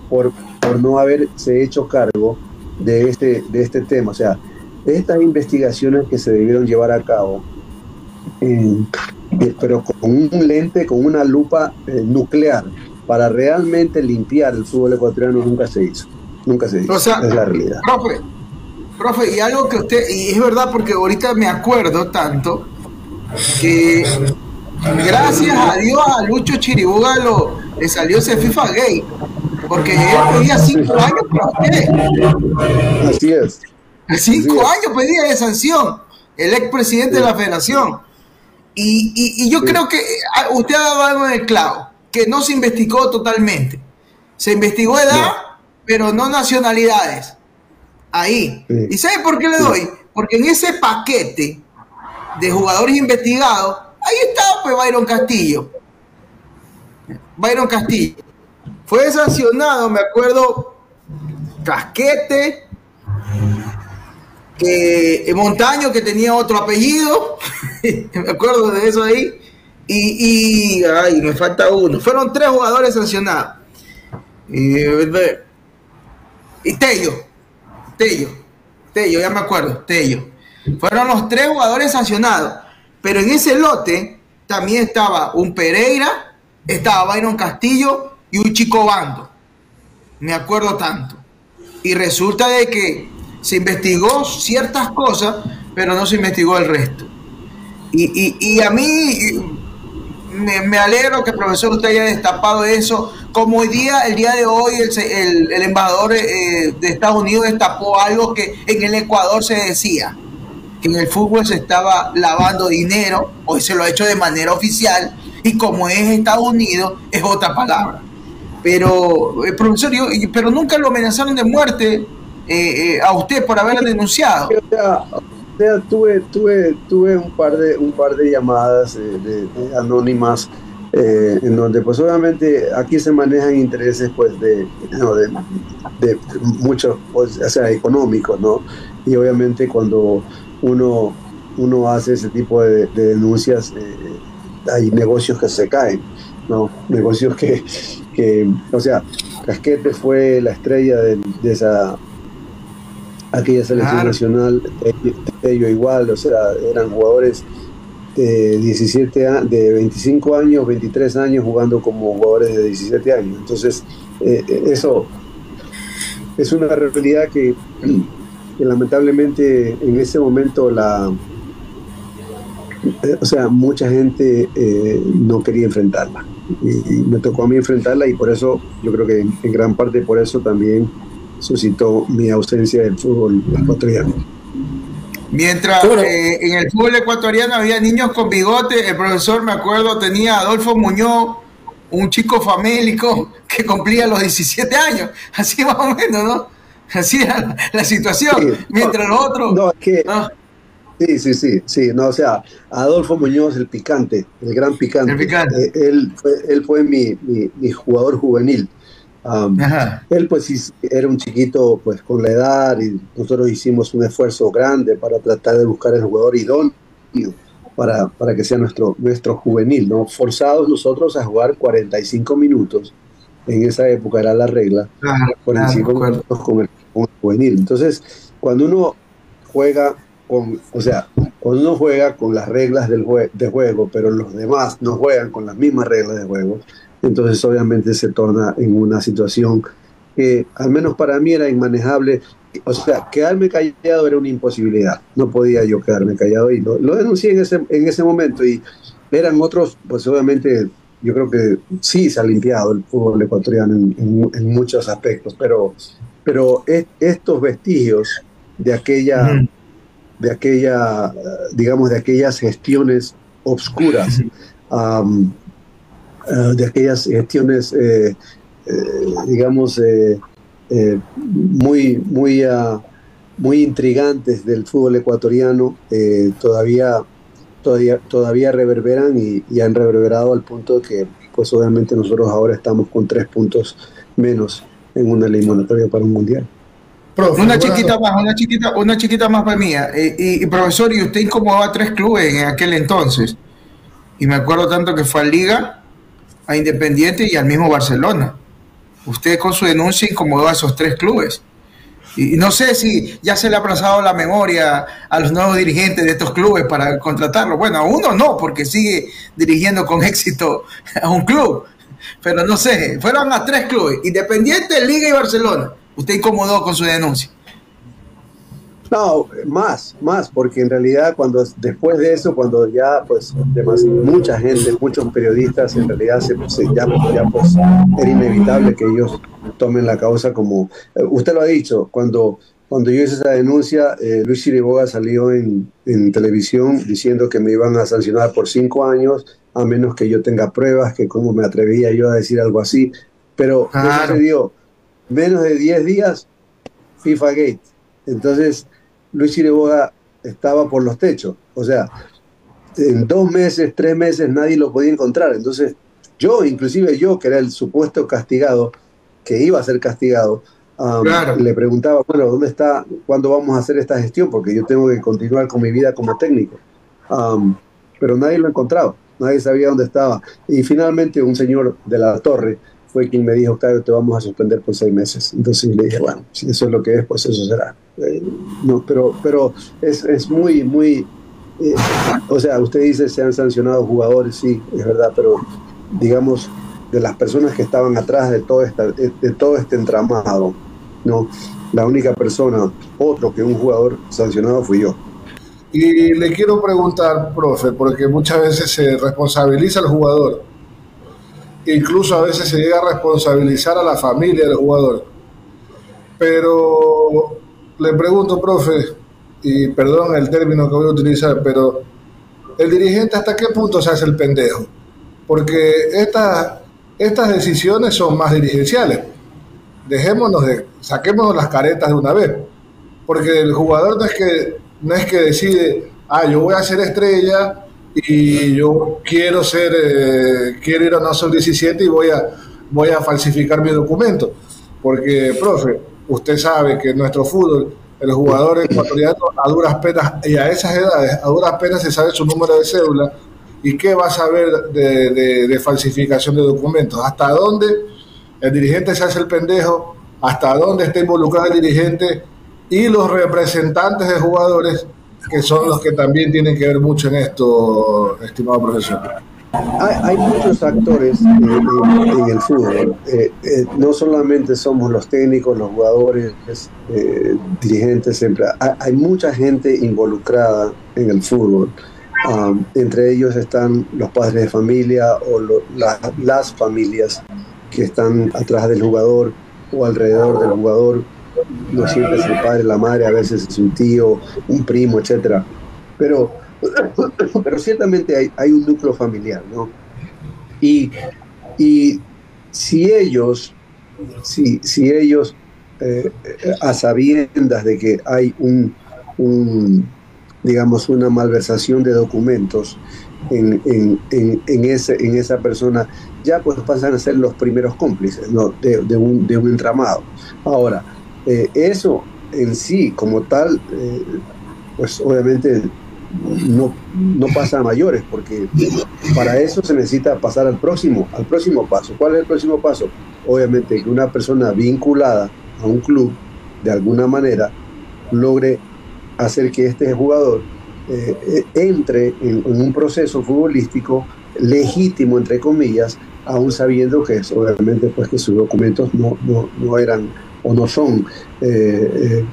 por, por no haberse hecho cargo de este, de este tema? O sea, estas investigaciones que se debieron llevar a cabo, eh, pero con un lente, con una lupa eh, nuclear, para realmente limpiar el fútbol ecuatoriano nunca se hizo. Nunca se hizo. O sea, es la realidad. Profe, profe, y algo que usted, y es verdad porque ahorita me acuerdo tanto que gracias a Dios a Lucho Chiribuga lo, le salió ese FIFA gay, porque él pedía cinco años para usted. Así es. Cinco años pedía de sanción el expresidente de la federación. Y, y- y yo creo que ah, usted ha dado algo en el clavo, que no se investigó totalmente. Se investigó edad, pero no nacionalidades. Ahí. ¿Y sabe por qué le doy? Porque en ese paquete de jugadores investigados, ahí estaba pues Byron Castillo. Byron Castillo. Fue sancionado, me acuerdo, Casquete, que eh, Montaño, que tenía otro apellido, [laughs] me acuerdo de eso ahí, y, y, ay, me falta uno. Fueron tres jugadores sancionados. Y, y Tello, Tello, Tello, ya me acuerdo, Tello. Fueron los tres jugadores sancionados. Pero en ese lote también estaba un Pereira, estaba Byron Castillo y un Chico Bando. Me acuerdo tanto. Y resulta de que se investigó ciertas cosas, pero no se investigó el resto. Y, y- y a mí me, me alegro que profesor usted haya destapado eso. Como hoy día, el día de hoy, el, el- el embajador eh, de Estados Unidos destapó algo que en el Ecuador se decía, que en el fútbol se estaba lavando dinero, hoy se lo ha hecho de manera oficial, y como es Estados Unidos, es otra palabra. Pero, eh, profesor, yo- pero nunca lo amenazaron de muerte eh, eh, a usted por haber denunciado. Sea, tuve, tuve, tuve un par de, un par de llamadas eh, anónimas eh, en donde pues obviamente aquí se manejan intereses pues de, no, de, de muchos, pues, o sea, económicos, ¿no? Y obviamente cuando uno, uno hace ese tipo de, de denuncias, eh, hay negocios que se caen, ¿no? Negocios que, que o sea, Casquete fue la estrella de esa aquella selección Claro. nacional, ellos igual, o sea, eran jugadores de 17 a- de 25 años, 23 años jugando como jugadores de 17 años. Entonces, eh, eh, eso es una realidad que, que lamentablemente en ese momento la eh, o sea, mucha gente eh, no quería enfrentarla. Y, y me tocó a mí enfrentarla y por eso, yo creo que en, en gran parte por eso también suscitó mi ausencia del fútbol ecuatoriano. Mientras eh, en el fútbol ecuatoriano había niños con bigote, el profesor, me acuerdo, tenía a Adolfo Muñoz, un chico famélico que cumplía los 17 años, así más o menos, ¿no? Así era la, la situación. Sí, Mientras los otros... No, es que. Sí, sí, sí, sí. No, o sea, Adolfo Muñoz, el picante, el gran picante. El picante. eh, él, fue, él fue mi, mi, mi jugador juvenil. Um, él, pues, era un chiquito, pues, con la edad, y nosotros hicimos un esfuerzo grande para tratar de buscar el jugador idóneo para, para que sea nuestro, nuestro juvenil, ¿no? Forzados nosotros a jugar 45 minutos. En esa época era la regla. Claro, 45 claro, minutos con el, con el juvenil. Entonces, cuando uno juega con, o sea, cuando uno juega con las reglas del jue- de juego, pero los demás no juegan con las mismas reglas de juego, entonces obviamente se torna en una situación que al menos para mí era inmanejable. O sea, quedarme callado era una imposibilidad. No podía yo quedarme callado y lo, lo denuncié en ese, en ese momento y eran otros, pues obviamente yo creo que sí se ha limpiado el fútbol ecuatoriano en, en- en muchos aspectos, pero, pero es- estos vestigios de aquella, de aquella, digamos, de aquellas gestiones obscuras, eh, de aquellas gestiones, eh, eh, digamos, eh, eh, muy, muy, ah, muy intrigantes del fútbol ecuatoriano, eh, todavía, todavía, todavía reverberan y, y han reverberado al punto que, pues obviamente nosotros ahora estamos con tres puntos menos en una eliminatoria para un mundial. una chiquita más, una chiquita, una chiquita más para. Eh, y, y, profesor, y usted incomodó a tres clubes en aquel entonces. Y me acuerdo tanto que fue a Liga, a Independiente y al mismo Barcelona. Usted con su denuncia incomodó a esos tres clubes. Y, no sé si ya se le ha aplazado la memoria a los nuevos dirigentes de estos clubes para contratarlo. Bueno, a uno no, porque sigue dirigiendo con [laughs] éxito a un club. Pero no sé, fueron a tres clubes, Independiente, Liga y Barcelona. Usted incomodó con su denuncia. No, más, más, porque en realidad cuando después de eso, cuando ya pues demas- mucha gente, muchos periodistas, en realidad se, se- ya, ya, pues era inevitable que ellos tomen la causa como eh, usted lo ha dicho, cuando cuando yo hice esa denuncia, eh, Luis Chiriboga salió en, en televisión diciendo que me iban a sancionar por cinco años, a menos que yo tenga pruebas, que cómo me atrevía yo a decir algo así. Pero ¿qué Claro. sucedió? Menos de 10 días, FIFA Gate. Entonces, Luis Chiriboga estaba por los techos. O sea, en dos meses, tres meses, nadie lo podía encontrar. Entonces, yo, inclusive yo, que era el supuesto castigado, que iba a ser castigado, um, Claro. le preguntaba, bueno, ¿dónde está, cuándo vamos a hacer esta gestión? Porque yo tengo que continuar con mi vida como técnico. Um, pero nadie lo encontraba, nadie sabía dónde estaba. Y finalmente un señor de la torre fue quien me dijo, Octavio, te vamos a suspender por seis meses. Entonces le dije, bueno, si eso es lo que es, pues eso será. Eh, no, pero, pero es, es muy, muy... eh, o sea, usted dice se han sancionado jugadores, sí, es verdad, pero digamos, de las personas que estaban atrás de todo, esta, de, todo este entramado, ¿no? La única persona, otro que un jugador sancionado fui yo. Y le quiero preguntar, profe, porque muchas veces se responsabiliza al jugador, incluso a veces se llega a responsabilizar a la familia del jugador. Pero le pregunto, profe, y perdón el término que voy a utilizar, pero el dirigente hasta qué punto se hace el pendejo? Porque estas, estas decisiones son más dirigenciales. Dejémonos de, saquémonos las caretas de una vez. Porque el jugador no es que, no es que decide, ah, yo voy a ser estrella y yo quiero ser, eh, quiero ir a una sub 17 y voy a, voy a falsificar mi documento. Porque, profe, usted sabe que en nuestro fútbol, el jugador ecuatoriano a duras penas, y a esas edades, a duras penas se sabe su número de cédula, ¿y qué va a saber de, de- falsificación de documentos? ¿Hasta dónde el dirigente se hace el pendejo? ¿Hasta dónde está involucrado el dirigente? Y los representantes de jugadores, que son los que también tienen que ver mucho en esto, estimado profesor. Hay, hay muchos actores eh, en, en el fútbol. Eh, eh, no solamente somos los técnicos, los jugadores, eh, dirigentes, siempre. Hay, hay mucha gente involucrada en el fútbol. Um, entre ellos están los padres de familia o lo- la- las familias que están atrás del jugador o alrededor del jugador. No siempre es el padre, la madre, a veces es un tío, un primo, etcétera. Pero pero ciertamente hay, hay un núcleo familiar, ¿no? Y, y si ellos, si, si ellos, eh, a sabiendas de que hay un, un, digamos, una malversación de documentos en, en, en, en ese, en esa persona, ya pues pasan a ser los primeros cómplices ¿no? de, de un, de un entramado. Ahora, eh, eso en sí, como tal, eh, pues obviamente no, no pasa a mayores, porque para eso se necesita pasar al próximo, al próximo paso. ¿Cuál es el próximo paso? Obviamente que una persona vinculada a un club, de alguna manera, logre hacer que este jugador eh, eh, entre en, un proceso futbolístico legítimo, entre comillas, aún sabiendo que es, obviamente pues que sus documentos no, no, no eran o no son eh,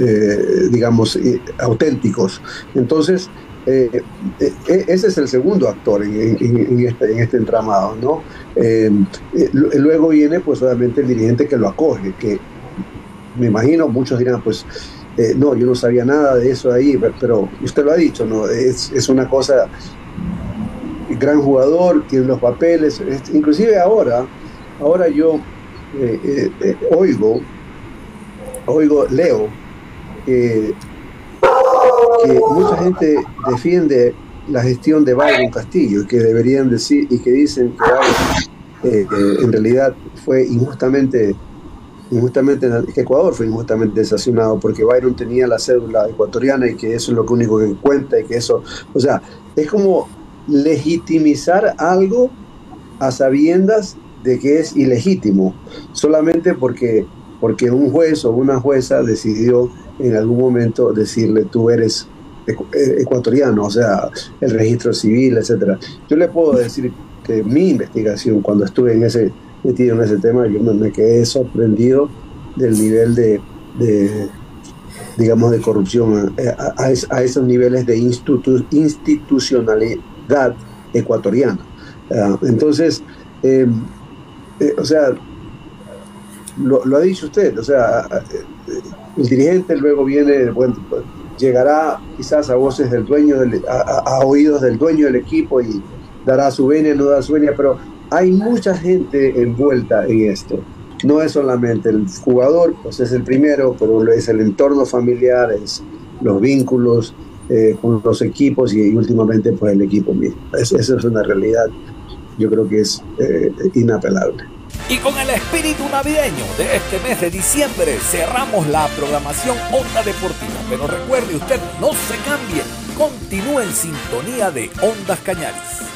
eh, digamos, eh, auténticos. Entonces, eh, eh, ese es el segundo actor en, este, en este entramado, ¿no? Lu- luego viene, pues, obviamente, el dirigente que lo acoge, que me imagino muchos dirán, pues, no, yo no sabía nada de eso ahí, pe- pero usted lo ha dicho, ¿no? Es, es una cosa, gran jugador, tiene los papeles, es- inclusive ahora, ahora yo oigo, oigo, leo, que, mucha gente defiende la gestión de Byron Castillo y que deberían decir y que dicen que eh, en realidad fue injustamente injustamente que Ecuador fue injustamente sancionado porque Byron tenía la cédula ecuatoriana y que eso es lo único que cuenta y que eso, o sea, es como legitimizar algo a sabiendas de que es ilegítimo, solamente porque, porque un juez o una jueza decidió en algún momento decirle tú eres eh, ecuatoriano, o sea, el registro civil, etcétera. Yo le puedo decir que mi investigación, cuando estuve en ese, metido en ese tema, yo me, quedé sorprendido del nivel de, de, digamos, de corrupción a, esos niveles de institu- institucionalidad ecuatoriana. Ah, entonces, eh, eh, o sea, lo, lo ha dicho usted, o sea, el dirigente luego viene, llegará quizás a voces del dueño, del- a, oídos del dueño del equipo y dará su venia, no dará su venia, pero hay mucha gente envuelta en esto. No es solamente el jugador, pues es el primero, pero es el entorno familiar, es los vínculos eh, con los equipos y, últimamente pues el equipo mismo. Es- Eso es una realidad, yo creo que es eh, inapelable. Y con el espíritu navideño de este mes de diciembre cerramos la programación Onda Deportiva. Pero recuerde usted, no se cambie, continúe en sintonía de Ondas Cañaris.